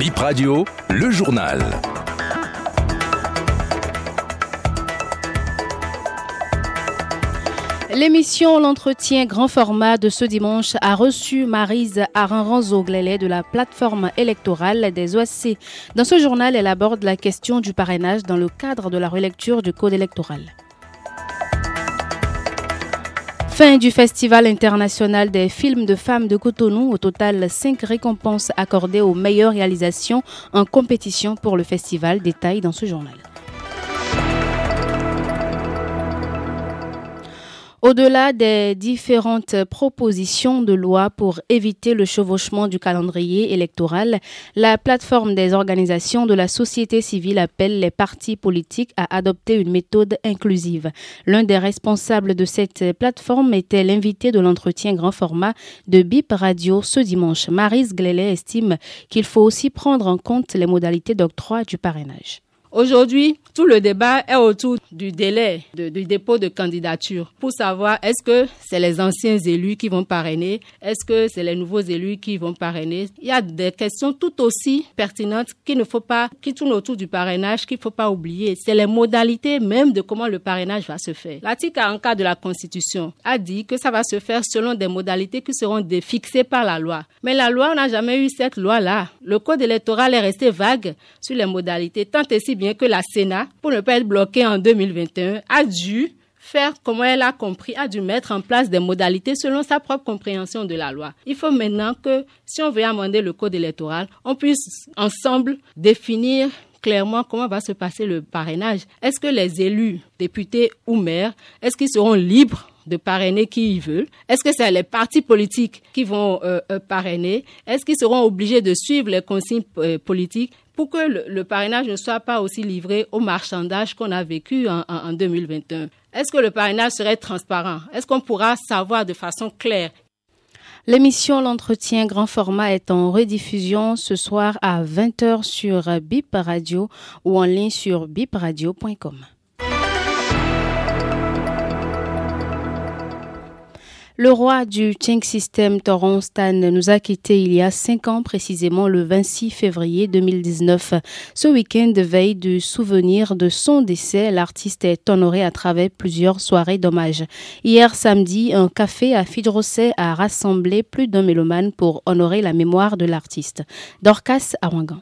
Bip Radio, le journal. L'émission L'entretien grand format de ce dimanche a reçu Marise Aranranzo-Glélé de la plateforme électorale des OSC. Dans ce journal, elle aborde la question du parrainage dans le cadre de la relecture du code électoral. Fin du Festival international des films de femmes de Cotonou. Au total, cinq récompenses accordées aux meilleures réalisations en compétition pour le festival. Détail dans ce journal. Au-delà des différentes propositions de loi pour éviter le chevauchement du calendrier électoral, la plateforme des organisations de la société civile appelle les partis politiques à adopter une méthode inclusive. L'un des responsables de cette plateforme était l'invité de l'entretien grand format de BIP Radio ce dimanche. Marise Glélé estime qu'il faut aussi prendre en compte les modalités d'octroi du parrainage. Aujourd'hui, tout le débat est autour du délai du dépôt de candidature pour savoir est-ce que c'est les anciens élus qui vont parrainer, est-ce que c'est les nouveaux élus qui vont parrainer. Il y a des questions tout aussi pertinentes qu'il ne faut pas, qui tournent autour du parrainage, qu'il ne faut pas oublier. C'est les modalités même de comment le parrainage va se faire. L'article 44 de la Constitution a dit que ça va se faire selon des modalités qui seront fixées par la loi. Mais la loi, on n'a jamais eu cette loi-là. Le code électoral est resté vague sur les modalités, tant et si bien que la Sénat, pour ne pas être bloqué en 2021, a dû faire comme elle a compris, a dû mettre en place des modalités selon sa propre compréhension de la loi. Il faut maintenant que, si on veut amender le code électoral, on puisse ensemble définir clairement comment va se passer le parrainage. Est-ce que les élus, députés ou maires, est-ce qu'ils seront libres de parrainer qui ils veulent? Est-ce que c'est les partis politiques qui vont euh, euh, parrainer? Est-ce qu'ils seront obligés de suivre les consignes euh, politiques pour que le, parrainage ne soit pas aussi livré au marchandage qu'on a vécu en, en 2021 Est-ce que le parrainage serait transparent? Est-ce qu'on pourra savoir de façon claire? L'émission L'entretien grand format est en rediffusion ce soir à 20h sur BIP Radio ou en ligne sur bipradio.com. Le roi du Cheng System, Toron Stan, nous a quittés il y a cinq ans, précisément le 26 février 2019. Ce week-end, veille du souvenir de son décès, l'artiste est honoré à travers plusieurs soirées d'hommage. Hier samedi, un café à Fidrosset a rassemblé plus d'un mélomane pour honorer la mémoire de l'artiste. Dorcas Awangan.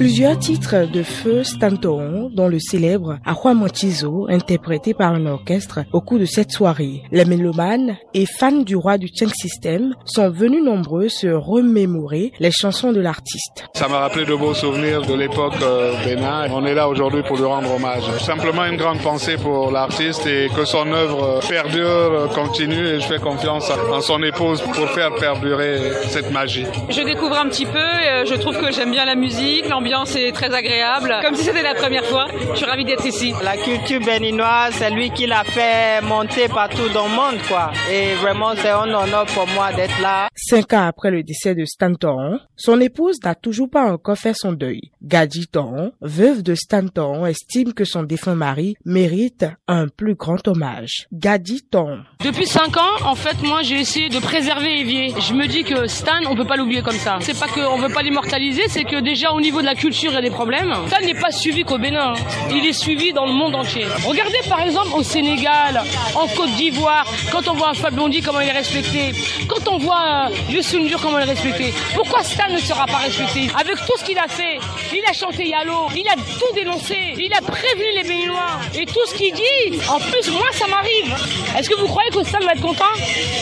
Plusieurs titres de feu Stanton, dont le célèbre Ahuamochizo, interprété par un orchestre au cours de cette soirée. Les mélomanes et fans du roi du Cheng System sont venus nombreux se remémorer les chansons de l'artiste. Ça m'a rappelé de beaux souvenirs de l'époque euh, Bénin. On est là aujourd'hui pour lui rendre hommage. Simplement une grande pensée pour l'artiste et que son œuvre perdure, continue et je fais confiance en son épouse pour faire perdurer cette magie. Je découvre un petit peu, euh, je trouve que j'aime bien la musique, l'ambiance c'est très agréable. Comme si c'était la première fois. Je suis ravie d'être ici. La culture béninoise, c'est lui qui l'a fait monter partout dans le monde, quoi. Et vraiment, c'est un honneur pour moi d'être là. Cinq ans après le décès de Stanton, son épouse n'a toujours pas encore fait son deuil. Gadji Toron, veuve de Stanton, estime que son défunt mari mérite un plus grand hommage. Gadji Toron. Depuis cinq ans, en fait, moi, j'ai essayé de préserver Evier. Je me dis que Stan, on peut pas l'oublier comme ça. C'est pas qu'on veut pas l'immortaliser, c'est que déjà au niveau de la culture, il y a des problèmes. Ça n'est pas suivi qu'au Bénin. Il est suivi dans le monde entier. Regardez par exemple au Sénégal, en Côte d'Ivoire, quand on voit un Fabondi comment il est respecté, quand on voit Youssou N'Dour comment il est respecté. Pourquoi Stan ne sera pas respecté? Avec tout ce qu'il a fait, il a chanté Yalo, il a tout dénoncé, il a prévenu les Béninois. Et tout ce qu'il dit, en plus moi ça m'arrive. Est-ce que vous croyez que Stan va être content?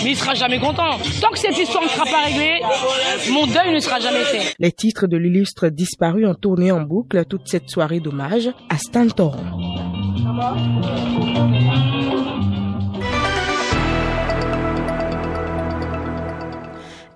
Mais il sera jamais content. Tant que cette histoire ne sera pas réglée, mon deuil ne sera jamais fait. Les titres de l'illustre disparu ont tourné en boucle toute cette soirée d'hommage à Stan Toron.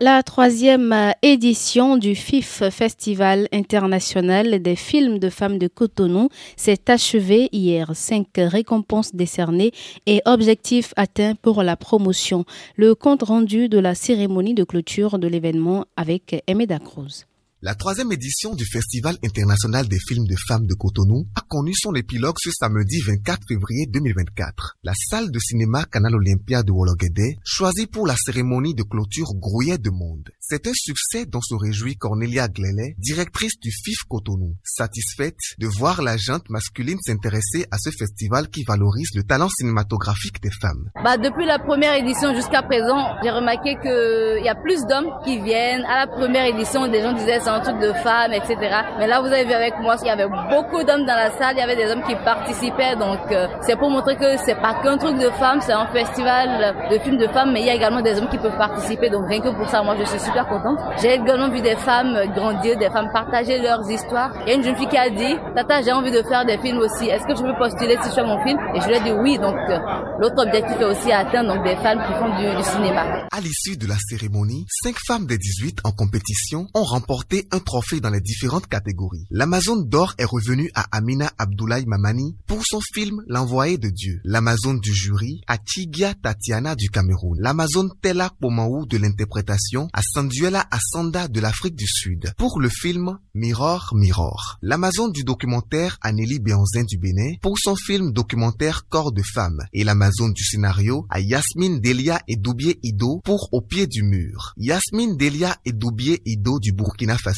La troisième édition du FIF Festival international des films de femmes de Cotonou s'est achevée hier. Cinq récompenses décernées et objectifs atteints pour la promotion. Le compte rendu de la cérémonie de clôture de l'événement avec Emeda Cruz. La troisième édition du Festival international des films de femmes de Cotonou a connu son épilogue ce samedi 24 février 2024. La salle de cinéma Canal Olympia de Wologede, choisie pour la cérémonie de clôture, grouillait de monde. C'est un succès dont se réjouit Cornelia Glele, directrice du FIF Cotonou, satisfaite de voir la gente masculine s'intéresser à ce festival qui valorise le talent cinématographique des femmes. Bah, depuis la première édition jusqu'à présent, j'ai remarqué qu'il y a plus d'hommes qui viennent. À la première édition, des gens disaient un truc de femmes, etc. Mais là, vous avez vu avec moi, il y avait beaucoup d'hommes dans la salle, il y avait des hommes qui participaient. Donc, euh, c'est pour montrer que c'est pas qu'un truc de femmes, c'est un festival de films de femmes, mais il y a également des hommes qui peuvent participer. Donc, rien que pour ça, moi, je suis super contente. J'ai également vu des femmes grandir, des femmes partager leurs histoires. Il y a une jeune fille qui a dit, Tata, j'ai envie de faire des films aussi. Est-ce que je peux postuler si je fais mon film? Et je lui ai dit oui. Donc, euh, l'autre objectif est aussi atteindre donc des femmes qui font du, du cinéma. À l'issue de la cérémonie, cinq femmes des 18 en compétition ont remporté un trophée dans les différentes catégories. L'Amazon d'or est revenue à Amina Abdoulaye Mamani pour son film L'envoyé de Dieu. L'Amazon du jury à Tigia Tatiana du Cameroun. L'Amazon Tela Pomaou de l'interprétation à Sanduela Asanda de l'Afrique du Sud pour le film Mirror Mirror. L'Amazon du documentaire à Nelly Béanzin du Bénin pour son film documentaire Corps de femme et l'Amazon du scénario à Yasmine Delia et Doubier Ido pour Au pied du mur. Yasmine Delia et Doubier Ido du Burkina Faso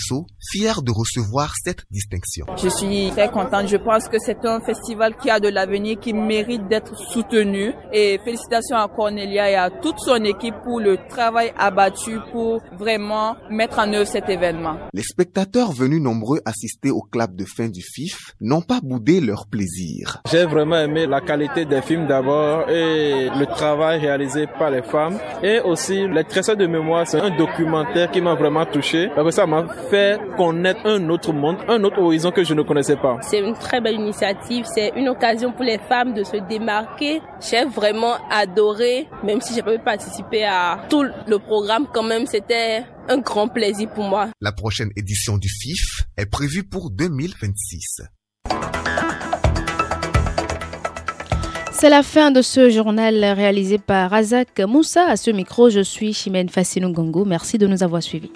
fier de recevoir cette distinction. Je suis très contente. Je pense que c'est un festival qui a de l'avenir, qui mérite d'être soutenu. Et félicitations à Cornelia et à toute son équipe pour le travail abattu pour vraiment mettre en œuvre cet événement. Les spectateurs venus nombreux assister au clap de fin du FIF n'ont pas boudé leur plaisir. J'ai vraiment aimé la qualité des films d'abord et le travail réalisé par les femmes et aussi les trésors de mémoire. C'est un documentaire qui m'a vraiment touché. Parce que ça m'a fait connaître un autre monde, un autre horizon que je ne connaissais pas. C'est une très belle initiative, c'est une occasion pour les femmes de se démarquer. J'ai vraiment adoré, même si j'ai pas pu participer à tout le programme, quand même c'était un grand plaisir pour moi. La prochaine édition du FIF est prévue pour 2026. C'est la fin de ce journal réalisé par Razak Moussa. À ce micro, je suis Chimène Fassinou Gongo. Merci de nous avoir suivis.